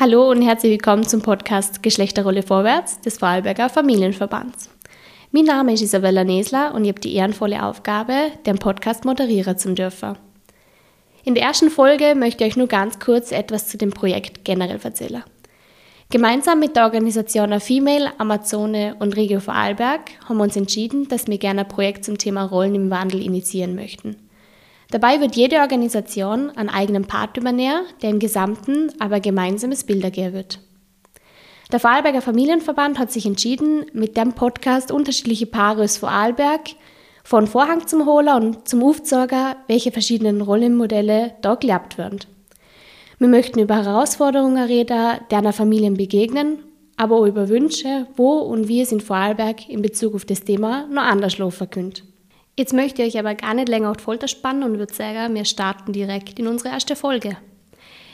Hallo und herzlich willkommen zum Podcast Geschlechterrolle vorwärts des Vorarlberger Familienverbands. Mein Name ist Isabella Nesler und ich habe die ehrenvolle Aufgabe, den Podcast moderieren zu dürfen. In der ersten Folge möchte ich euch nur ganz kurz etwas zu dem Projekt generell erzählen. Gemeinsam mit der Organisation Female, Amazone und Regio Vorarlberg haben wir uns entschieden, dass wir gerne ein Projekt zum Thema Rollen im Wandel initiieren möchten. Dabei wird jede Organisation einen eigenen Part übernehmen, der im Gesamten aber gemeinsames Bild ergeben wird. Der Vorarlberger Familienverband hat sich entschieden, mit dem Podcast unterschiedliche Paare aus Vorarlberg von Vorhang zum Holer und zum Aufzeigen, welche verschiedenen Rollenmodelle da gelebt werden. Wir möchten über Herausforderungen reden, einer Familien begegnen, aber auch über Wünsche, wo und wie es in Vorarlberg in Bezug auf das Thema noch anders laufen könnte. Jetzt möchte ich euch aber gar nicht länger auf die Folter spannen und würde sagen, wir starten direkt in unsere erste Folge.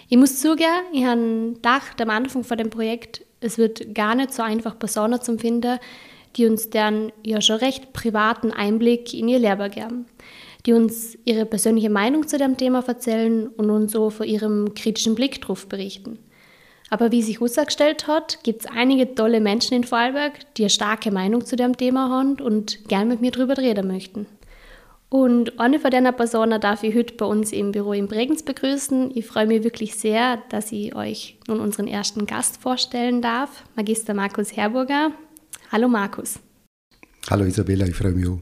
Ich muss zugeben, ich habe gedacht am Anfang von dem Projekt, es wird gar nicht so einfach Personen zu finden, die uns dann ja schon recht privaten Einblick in ihr Leben geben, die uns ihre persönliche Meinung zu dem Thema erzählen und uns so von ihrem kritischen Blick drauf berichten. Aber wie sich herausgestellt hat, gibt es einige tolle Menschen in Vorarlberg, die eine starke Meinung zu dem Thema haben und gern mit mir darüber reden möchten. Und eine von diesen Personen darf ich heute bei uns im Büro in Bregenz begrüßen. Ich freue mich wirklich sehr, dass ich euch nun unseren ersten Gast vorstellen darf, Magister Markus Herburger. Hallo Markus. Hallo Isabella, ich freue mich auch.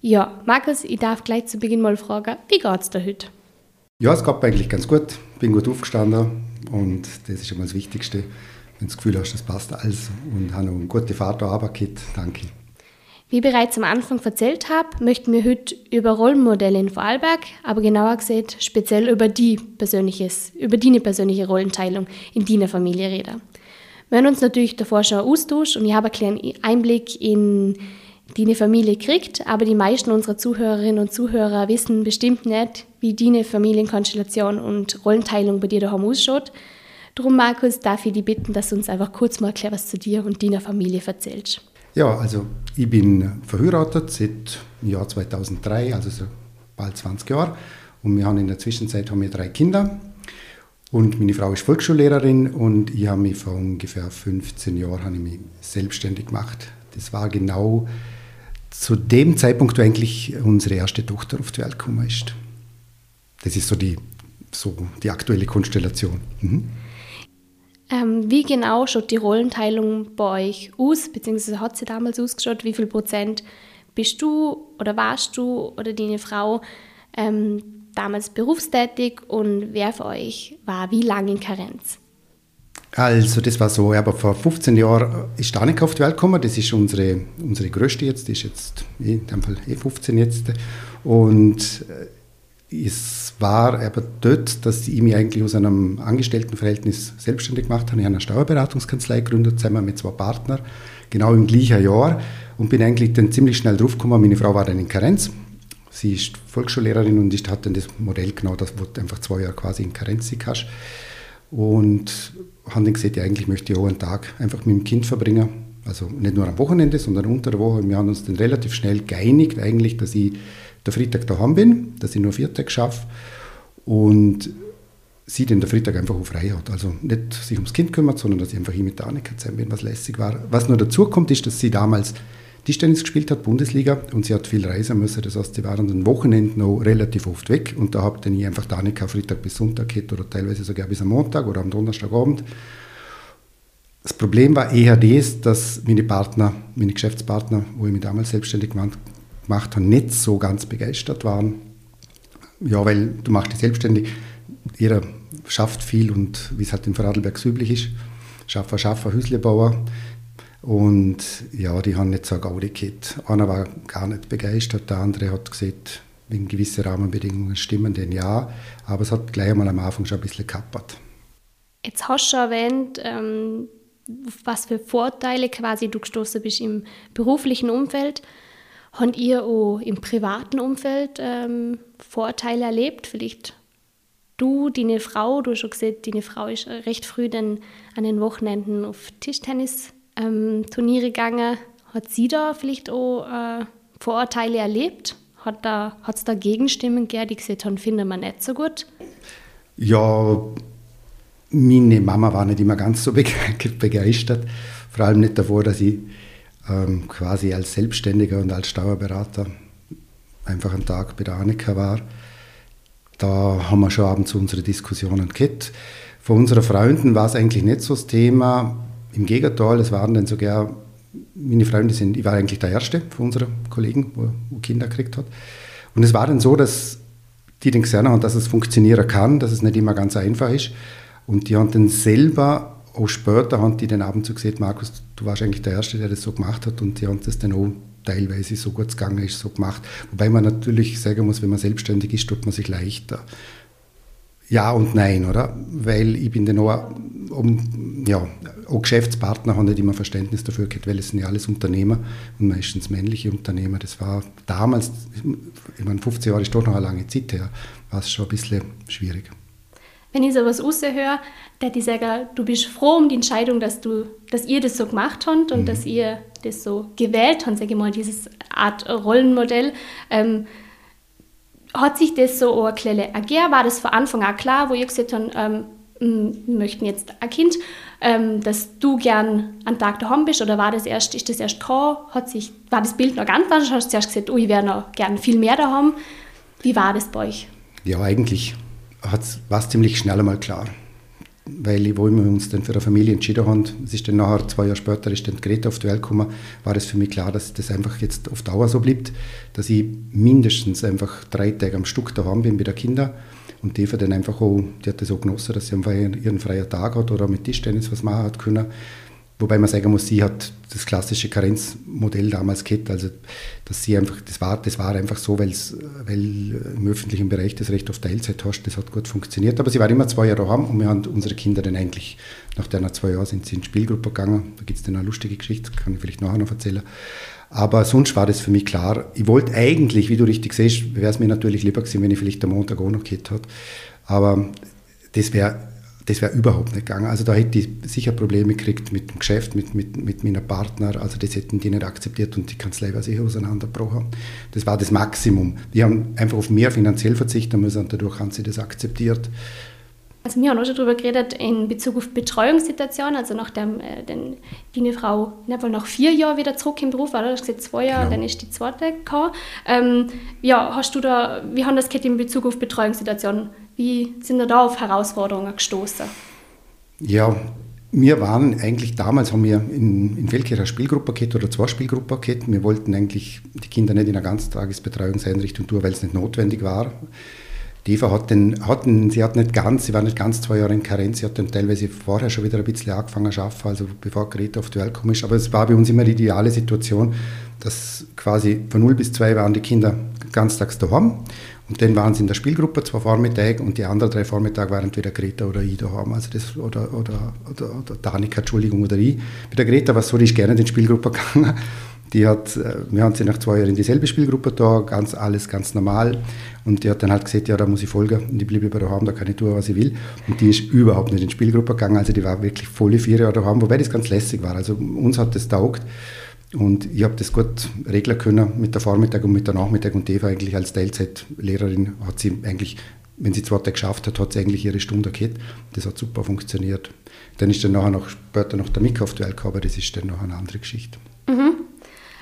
Ja, Markus, ich darf gleich zu Beginn mal fragen, wie geht es dir heute? Ja, es geht mir eigentlich ganz gut. Bin gut aufgestanden und das ist mal das Wichtigste. Wenn du das Gefühl hast, das passt alles und habe noch eine gute Fahrt da Danke. Wie ich bereits am Anfang erzählt habe, möchten wir heute über Rollenmodelle in Vorarlberg, aber genauer gesagt speziell über die persönliches, über die persönliche Rollenteilung in deiner Familie reden. Wir haben uns natürlich davor schon austauscht und ich habe einen kleinen Einblick in die eine Familie kriegt, aber die meisten unserer Zuhörerinnen und Zuhörer wissen bestimmt nicht, wie die Familienkonstellation und Rollenteilung bei dir daheim ausschaut. Darum, Markus, darf ich dich bitten, dass du uns einfach kurz mal erklärst, was zu dir und deiner Familie erzählst. Ja, also ich bin verheiratet seit dem Jahr 2003, also so bald 20 Jahre. Und wir haben in der Zwischenzeit haben wir drei Kinder. Und meine Frau ist Volksschullehrerin und ich habe mich vor ungefähr 15 Jahren habe ich mich selbstständig gemacht. Das war genau zu dem Zeitpunkt, wo eigentlich unsere erste Tochter auf die Welt gekommen ist. Das ist so die, so die aktuelle Konstellation. Mhm. Ähm, wie genau schaut die Rollenteilung bei euch aus, beziehungsweise hat sie damals ausgeschaut? Wie viel Prozent bist du oder warst du oder deine Frau ähm, damals berufstätig und wer für euch war wie lange in Karenz? Also das war so, aber vor 15 Jahren ist Danica auf die Welt gekommen, das ist unsere, unsere größte jetzt, die ist jetzt eh, in dem Fall eh 15 jetzt. Und äh, es war aber dort, dass ich mich eigentlich aus einem Angestelltenverhältnis selbstständig gemacht habe. Ich habe eine Steuerberatungskanzlei gegründet, zusammen mit zwei Partnern, genau im gleichen Jahr. Und bin eigentlich dann ziemlich schnell drauf gekommen, meine Frau war dann in Karenz. Sie ist Volksschullehrerin und ich hatte dann das Modell genau, das wo du einfach zwei Jahre quasi in Karenz hast. Und haben dann gesagt, ja, eigentlich möchte ich auch einen Tag einfach mit dem Kind verbringen. Also nicht nur am Wochenende, sondern unter der Woche. Wir haben uns dann relativ schnell geeinigt, eigentlich, dass ich der Freitag daheim bin, dass ich nur vier Tage schaffe und sie den der Freitag einfach auch frei hat. Also nicht sich ums Kind kümmert, sondern dass ich einfach hier mit der Annika zusammen bin, was lässig war. Was nur dazu kommt, ist, dass sie damals Tischtennis gespielt hat, Bundesliga, und sie hat viel reisen müssen. Das heißt, sie waren den Wochenenden noch relativ oft weg. Und da dann ich einfach Danica Freitag bis Sonntag gehabt oder teilweise sogar bis am Montag oder am Donnerstagabend. Das Problem war eher das, dass meine Partner, meine Geschäftspartner, wo ich mich damals selbstständig gemacht habe, nicht so ganz begeistert waren. Ja, weil du machst dich selbstständig, jeder schafft viel und wie es halt in Vorarlberg üblich ist, Schaffer, Schaffer, Hüslebauer. Und ja, die haben nicht so Gaudi gehabt. Einer war gar nicht begeistert, der andere hat gesagt, wenn gewisse Rahmenbedingungen stimmen, dann ja. Aber es hat gleich einmal am Anfang schon ein bisschen kappert. Jetzt hast du schon erwähnt, ähm, was für Vorteile quasi du gestoßen bist im beruflichen Umfeld. Habt ihr auch im privaten Umfeld ähm, Vorteile erlebt? Vielleicht du, deine Frau, du hast schon gesagt, deine Frau ist recht früh dann an den Wochenenden auf Tischtennis ähm, Turniere gegangen. Hat sie da vielleicht auch äh, Vorurteile erlebt? Hat da, da Gegenstimmen gegeben, die gesagt haben, finden wir nicht so gut? Ja, meine Mama war nicht immer ganz so begeistert, vor allem nicht davor, dass ich ähm, quasi als Selbstständiger und als Steuerberater einfach einen Tag bei der Annika war. Da haben wir schon abends unsere Diskussionen gehabt. Von unseren Freunden war es eigentlich nicht so das Thema. Im Gegenteil, es waren dann sogar, meine Freunde sind, ich war eigentlich der Erste von unseren Kollegen, wo, Kinder gekriegt hat. Und es war dann so, dass die dann gesehen haben, dass es funktionieren kann, dass es nicht immer ganz einfach ist. Und die haben dann selber, auch später, haben die den Abend so gesehen, Markus, du warst eigentlich der Erste, der das so gemacht hat. Und die haben das dann auch teilweise so gut gegangen ist, so gemacht. Wobei man natürlich sagen muss, wenn man selbstständig ist, tut man sich leichter. Ja und nein, oder? Weil ich bin dann auch, um, ja, auch Geschäftspartner haben nicht immer Verständnis dafür gehabt, weil es sind ja alles Unternehmer und meistens männliche Unternehmer. Das war damals, ich meine, 15 Jahre ist doch noch eine lange Zeit her, war es schon ein bisschen schwierig. Wenn ich sowas raushöre, dass ich sage, du bist froh um die Entscheidung, dass, du, dass ihr das so gemacht habt und mhm. dass ihr das so gewählt habt, sage ich mal, dieses Art Rollenmodell. Ähm, hat sich das so erklärt ergeben? War das von Anfang an klar, wo ihr gesagt habt, ähm, wir möchten jetzt ein Kind, ähm, dass du gern einen Tag daheim bist oder war das erst, ist das erst gekommen? Hat sich, war das Bild noch ganz anders? Hast du zuerst gesagt, oh, ich wäre noch gern viel mehr daheim? Wie war das bei euch? Ja, eigentlich war es ziemlich schnell einmal klar. Weil, wo wir uns dann für eine Familie entschieden haben, es ist dann nachher, zwei Jahre später, ist dann Greta auf die Welt gekommen, war es für mich klar, dass das einfach jetzt auf Dauer so bleibt, dass ich mindestens einfach drei Tage am Stück daheim bin bei den Kindern und die dann einfach auch, die hat das auch genossen, dass sie einfach ihren freien Tag hat oder mit Tischtennis was machen hat können. Wobei man sagen muss, sie hat das klassische Karenzmodell damals gehabt, also dass sie einfach, das war, das war einfach so, weil im öffentlichen Bereich das Recht auf Teilzeit hast, das hat gut funktioniert. Aber sie war immer zwei Jahre daheim und wir haben unsere Kinder dann eigentlich, nach der zwei Jahren sind sie in die Spielgruppe gegangen, da gibt es dann eine lustige Geschichte, kann ich vielleicht nachher noch erzählen. Aber sonst war das für mich klar. Ich wollte eigentlich, wie du richtig siehst, wäre es mir natürlich lieber gewesen, wenn ich vielleicht am Montag auch noch gehabt hätte. Aber das wäre das wäre überhaupt nicht gegangen. Also da hätte ich sicher Probleme gekriegt mit dem Geschäft, mit, mit, mit meinem Partner. Also das hätten die nicht akzeptiert und die Kanzlei wäre sicher auseinandergebrochen. Das war das Maximum. Die haben einfach auf mehr finanziell verzichten müssen und dadurch haben sie das akzeptiert. Also wir haben auch schon darüber geredet in Bezug auf Betreuungssituationen, also nachdem äh, den, die Frau ja, wohl nach vier Jahren wieder zurück im Beruf war, oder? Du hast gesagt zwei Jahre, genau. dann ist die zweite gekommen. Ähm, ja, hast du da, wie haben das geht in Bezug auf Betreuungssituationen? Wie sind wir da auf Herausforderungen gestoßen? Ja, wir waren eigentlich damals, haben wir in, in Feldkirch eine Spielgruppe gehabt oder zwei Spielgruppen gehabt. Wir wollten eigentlich die Kinder nicht in einer Ganztagesbetreuungseinrichtung tun, weil es nicht notwendig war. Die Eva hat den, hat den, sie hat nicht ganz, sie war nicht ganz zwei Jahre in Karenz, sie hat dann teilweise vorher schon wieder ein bisschen angefangen zu arbeiten, also bevor Greta auf die Welt gekommen ist. Aber es war bei uns immer die ideale Situation, dass quasi von 0 bis 2 waren die Kinder ganztags daheim und dann waren sie in der Spielgruppe zwei Vormittage und die anderen drei Vormittage waren entweder Greta oder ich daheim. Also das, oder, oder, oder, oder Danica, Entschuldigung, oder ich. Bei der Greta war es so, die ist gerne in die Spielgruppe gegangen. Die hat, äh, wir haben sie nach zwei Jahren in dieselbe Spielgruppe da, ganz, alles ganz normal. Und die hat dann halt gesagt, ja, da muss ich folgen. Und ich bleibe bei daheim, da kann ich tun, was ich will. Und die ist überhaupt nicht in die Spielgruppe gegangen. Also die war wirklich volle vier Jahre daheim, wobei das ganz lässig war. Also uns hat das taugt. Und ich habe das gut regeln können mit der Vormittag und mit der Nachmittag. Und Eva eigentlich als Teilzeitlehrerin hat sie eigentlich, wenn sie zwei Tage geschafft hat, hat sie eigentlich ihre Stunde gehabt. Das hat super funktioniert. Dann ist dann nachher noch, später noch der Mika auf die Welt gekommen, aber das ist dann noch eine andere Geschichte. Mhm.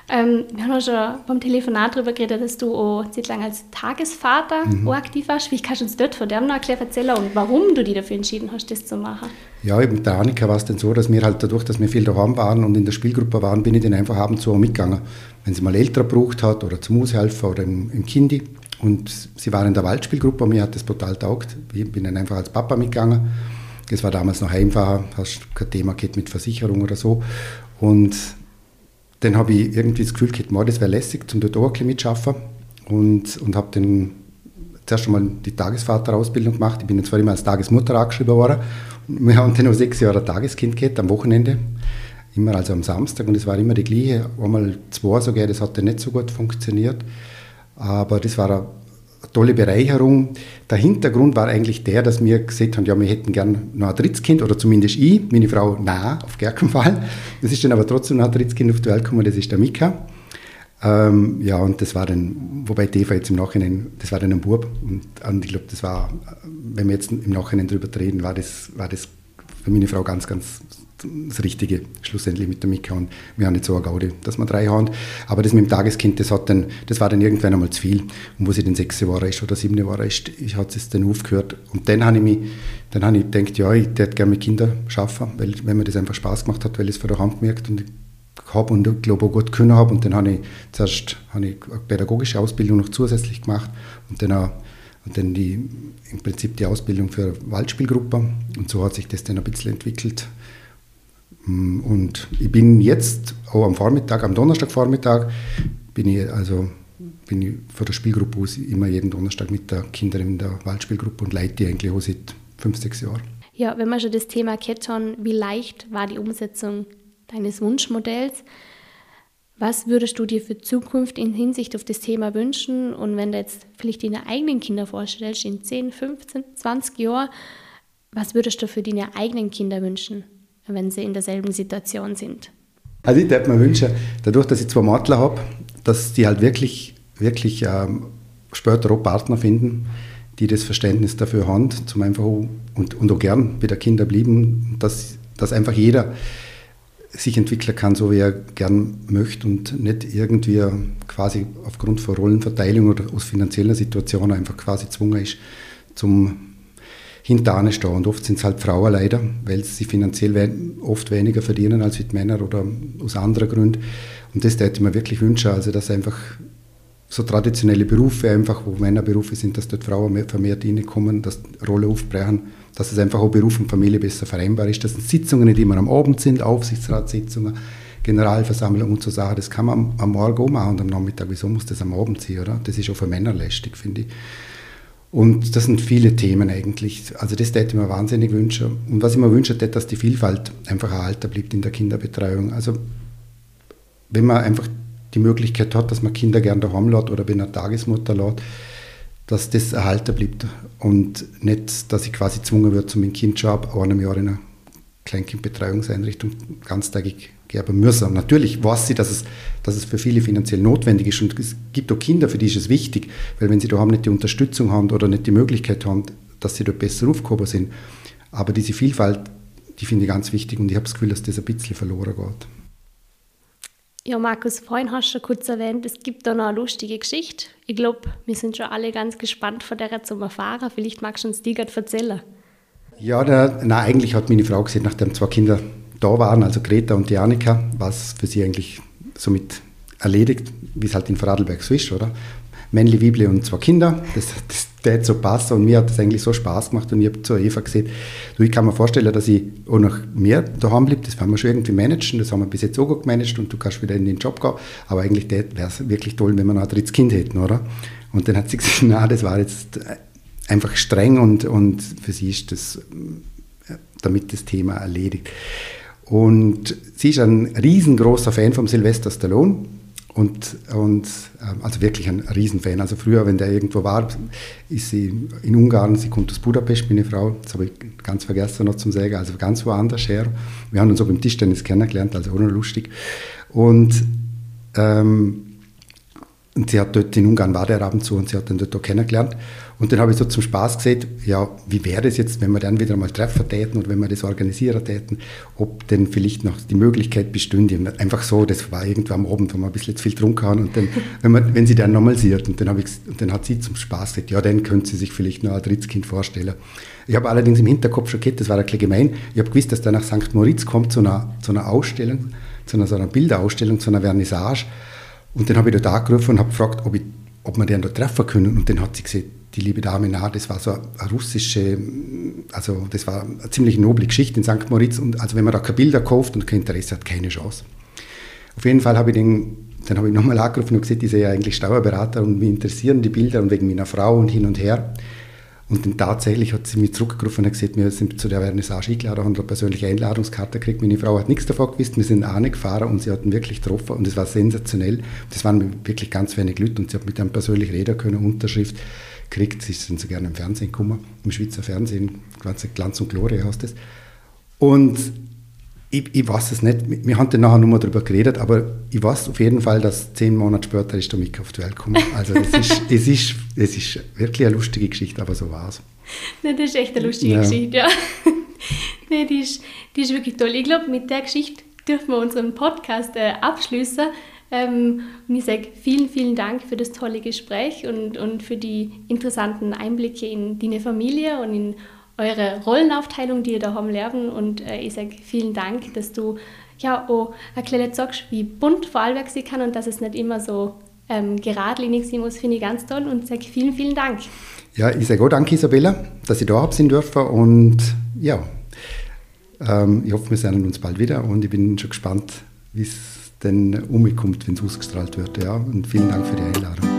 Ähm, wir haben auch schon beim Telefonat darüber geredet, dass du auch Zeit lang als Tagesvater mhm. aktiv warst. Wie kannst du uns dort von dem noch erklären erzählen und warum du dich dafür entschieden hast, das zu machen? Ja, eben mit der Annika war es dann so, dass wir halt dadurch, dass wir viel daheim waren und in der Spielgruppe waren, bin ich dann einfach abends so mitgegangen. Wenn sie mal älter gebraucht hat oder zum Aushelfen oder im, im Kindi. Und sie war in der Waldspielgruppe, mir hat das total taugt. Ich bin dann einfach als Papa mitgegangen. Das war damals noch einfach, hast kein Thema gehabt mit Versicherung oder so. Und dann habe ich irgendwie das Gefühl gehabt, das wäre lässig, zum dort auch ein bisschen mitschaffen. Und, und habe dann zuerst einmal die Tagesvaterausbildung gemacht. Ich bin dann zwar immer als Tagesmutter angeschrieben worden. Wir haben dann noch sechs Jahre Tageskind gehabt, am Wochenende. Immer also am Samstag und es war immer die gleiche. Einmal zwei sogar, das hat dann nicht so gut funktioniert. Aber das war tolle Bereicherung. Der Hintergrund war eigentlich der, dass wir gesagt haben, ja, wir hätten gern noch ein drittes Kind, oder zumindest ich, meine Frau, na, auf gar keinen Fall. Das ist dann aber trotzdem noch ein drittes Kind auf die Welt gekommen, das ist der Mika. Ähm, ja, und das war dann, wobei Eva jetzt im Nachhinein, das war dann ein Bub. Und, und ich glaube, das war, wenn wir jetzt im Nachhinein drüber reden, war das, war das für meine Frau ganz, ganz das Richtige schlussendlich mit der Mika und wir haben nicht so eine Gaude, dass wir drei haben. Aber das mit dem Tageskind, das, hat dann, das war dann irgendwann einmal zu viel. Und wo sie dann sechs Jahre ist oder sieben Jahre ist, ich hat es dann aufgehört. Und dann habe ich mich, dann habe ich gedacht, ja, ich hätte gerne mit Kindern arbeiten, weil, wenn mir das einfach Spaß gemacht hat, weil ich es von der Hand gemerkt und habe und ich glaube auch gut können habe. Und dann habe ich zuerst habe ich eine pädagogische Ausbildung noch zusätzlich gemacht und dann auch und dann die, im Prinzip die Ausbildung für Waldspielgruppe. Und so hat sich das dann ein bisschen entwickelt. Mm, und ich bin jetzt auch am Vormittag, am Donnerstagvormittag, bin ich also bin ich für der Spielgruppe aus immer jeden Donnerstag mit der Kindern in der Waldspielgruppe und leite die eigentlich auch seit fünf, sechs Jahren. Ja, wenn wir schon das Thema Ketton, wie leicht war die Umsetzung deines Wunschmodells? Was würdest du dir für Zukunft in Hinsicht auf das Thema wünschen? Und wenn du jetzt vielleicht deine eigenen Kinder vorstellst, in 10, 15, 20 Jahren, was würdest du für deine eigenen Kinder wünschen? Wenn sie in derselben Situation sind. Also ich würde mir wünschen, dadurch, dass ich zwei Matler habe, dass die halt wirklich, wirklich ähm, später auch Partner finden, die das Verständnis dafür haben, zum einfach und, und auch gern bei der Kinder blieben, dass, dass einfach jeder sich entwickeln kann, so wie er gern möchte und nicht irgendwie quasi aufgrund von Rollenverteilung oder aus finanzieller Situation einfach quasi gezwungen ist, zum hinter stehen. Und oft sind es halt Frauen leider, weil sie finanziell oft weniger verdienen als die Männer oder aus anderen Gründen. Und das hätte ich mir wirklich wünschen, also dass einfach so traditionelle Berufe einfach, wo Männerberufe sind, dass dort Frauen mehr, vermehrt reinkommen, dass Rolle aufbrechen, dass es einfach auch Beruf und Familie besser vereinbar ist. Das sind Sitzungen, die immer am Abend sind, Aufsichtsratssitzungen, Generalversammlung und so Sachen. Das kann man am Morgen auch machen und am Nachmittag. Wieso muss das am Abend sein, oder? Das ist auch für Männer lästig, finde ich. Und das sind viele Themen eigentlich. Also das hätte ich mir wahnsinnig wünschen. Und was ich mir wünsche, ist, dass die Vielfalt einfach erhalten bleibt in der Kinderbetreuung. Also wenn man einfach die Möglichkeit hat, dass man Kinder gerne daheim lässt oder bei einer Tagesmutter lässt, dass das erhalten bleibt. Und nicht, dass ich quasi gezwungen wird, zu meinem Kind schon ab einem Jahr in einer Kleinkindbetreuungseinrichtung ganztägig geben müssen. Natürlich weiß sie, dass es, dass es für viele finanziell notwendig ist und es gibt auch Kinder, für die ist es wichtig, weil wenn sie daheim nicht die Unterstützung haben oder nicht die Möglichkeit haben, dass sie dort besser aufgehoben sind. Aber diese Vielfalt, die finde ich ganz wichtig und ich habe das Gefühl, dass das ein bisschen verloren geht. Ja, Markus, vorhin hast du schon kurz erwähnt, es gibt da noch eine lustige Geschichte. Ich glaube, wir sind schon alle ganz gespannt von der zum Erfahren. Vielleicht magst du uns die gerade erzählen. Ja, na, eigentlich hat meine Frau gesagt, nachdem zwei Kinder da waren, also Greta und die Annika, war es für sie eigentlich somit erledigt, wie es halt in Vorarlberg so ist, oder? Männli, Wiebli und zwei Kinder, das, das hat so passt und mir hat das eigentlich so Spaß gemacht und ich habe zu Eva gesagt, du, ich kann mir vorstellen, dass ich auch noch mehr daheim bleibe, das werden wir schon irgendwie managen, das haben wir bis jetzt auch gut gemanagt und du kannst wieder in den Job gehen, aber eigentlich wäre es wirklich toll, wenn wir noch ein drittes Kind hätten, oder? Und dann hat sie gesagt, na, das war jetzt einfach streng und, und für sie ist das damit das Thema erledigt. Und sie ist ein riesengroßer Fan von Sylvester Stallone. Und, und ähm, also wirklich ein Riesenfan. Also früher, wenn der irgendwo war, ist sie in Ungarn, sie kommt aus Budapest, meine Frau, das habe ich ganz vergessen noch zum sagen, also ganz woanders her. Wir haben uns auch beim Tischtennis kennengelernt, also auch noch lustig. Und, ähm, und sie hat dort in Ungarn war der Abend zu und sie hat dann dort auch kennengelernt. Und dann habe ich so zum Spaß gesagt, ja, wie wäre es jetzt, wenn wir dann wieder mal treffen täten oder wenn wir das organisieren täten, ob denn vielleicht noch die Möglichkeit bestünde. Einfach so, das war irgendwann am Abend, wo wir ein bisschen zu viel getrunken haben und dann, wenn, man, wenn sie dann nochmal sieht. Und dann, habe ich, und dann hat sie zum Spaß gesagt, ja, dann könnte sie sich vielleicht noch ein drittes Kind vorstellen. Ich habe allerdings im Hinterkopf schon gehabt, das war ein bisschen gemein, ich habe gewusst, dass der nach St. Moritz kommt zu einer, zu einer Ausstellung, zu einer, so einer Bilderausstellung, zu einer Vernissage. Und dann habe ich dort angerufen und habe gefragt, ob, ich, ob wir den da treffen können. Und dann hat sie gesagt, die liebe Dame nah, das war so eine russische, also das war eine ziemlich noble Geschichte in St. Moritz. Und also wenn man da keine Bilder kauft und kein Interesse hat, keine Chance. Auf jeden Fall habe ich den, dann habe ich nochmal angerufen und gesagt, die sind ja eigentlich Steuerberater und mich interessieren die Bilder und wegen meiner Frau und hin und her. Und dann tatsächlich hat sie mich zurückgerufen und gesagt, wir sind zu der Vernissage eingeladen, haben eine persönliche Einladungskarte gekriegt. Meine Frau hat nichts davon gewusst, wir sind auch nicht gefahren und sie hatten wirklich getroffen und es war sensationell. Das waren wirklich ganz wenig Leute und sie hat mit einem persönlich reden können, Unterschrift gekriegt. Sie sind so gerne im Fernsehen gekommen, im Schweizer Fernsehen, Glanz und Gloria heißt es. Und ich, ich, weiß es nicht, wir haben dann nachher nochmal darüber geredet, aber ich weiß auf jeden Fall, dass zehn Monate später ist der Mick auf die Welt gekommen. Also es ist, es ist, es ist wirklich eine lustige Geschichte, aber so war es. Das ist echt eine lustige ja. Geschichte, ja. nee, die ist, die ist wirklich toll. Ich glaube, mit der Geschichte dürfen wir unseren Podcast äh, abschließen. Ähm, und ich sage vielen, vielen Dank für das tolle Gespräch und, und für die interessanten Einblicke in deine Familie und in eure Rollenaufteilung, die ihr da haben lernen. Und äh, ich sage vielen Dank, dass du ja auch erklärt sagst, wie bunt Vorarlberg sein kann und dass es nicht immer so ähm, geradlinig sein muss, finde ich ganz toll und sage vielen, vielen Dank. Ja, ich sage auch danke, Isabella, dass ich da habe sein dürfen und ja, ähm, ich hoffe, wir sehen uns bald wieder und ich bin schon gespannt, wie es denn umkommt, wenn es ausgestrahlt wird. Ja, und vielen Dank für die Einladung.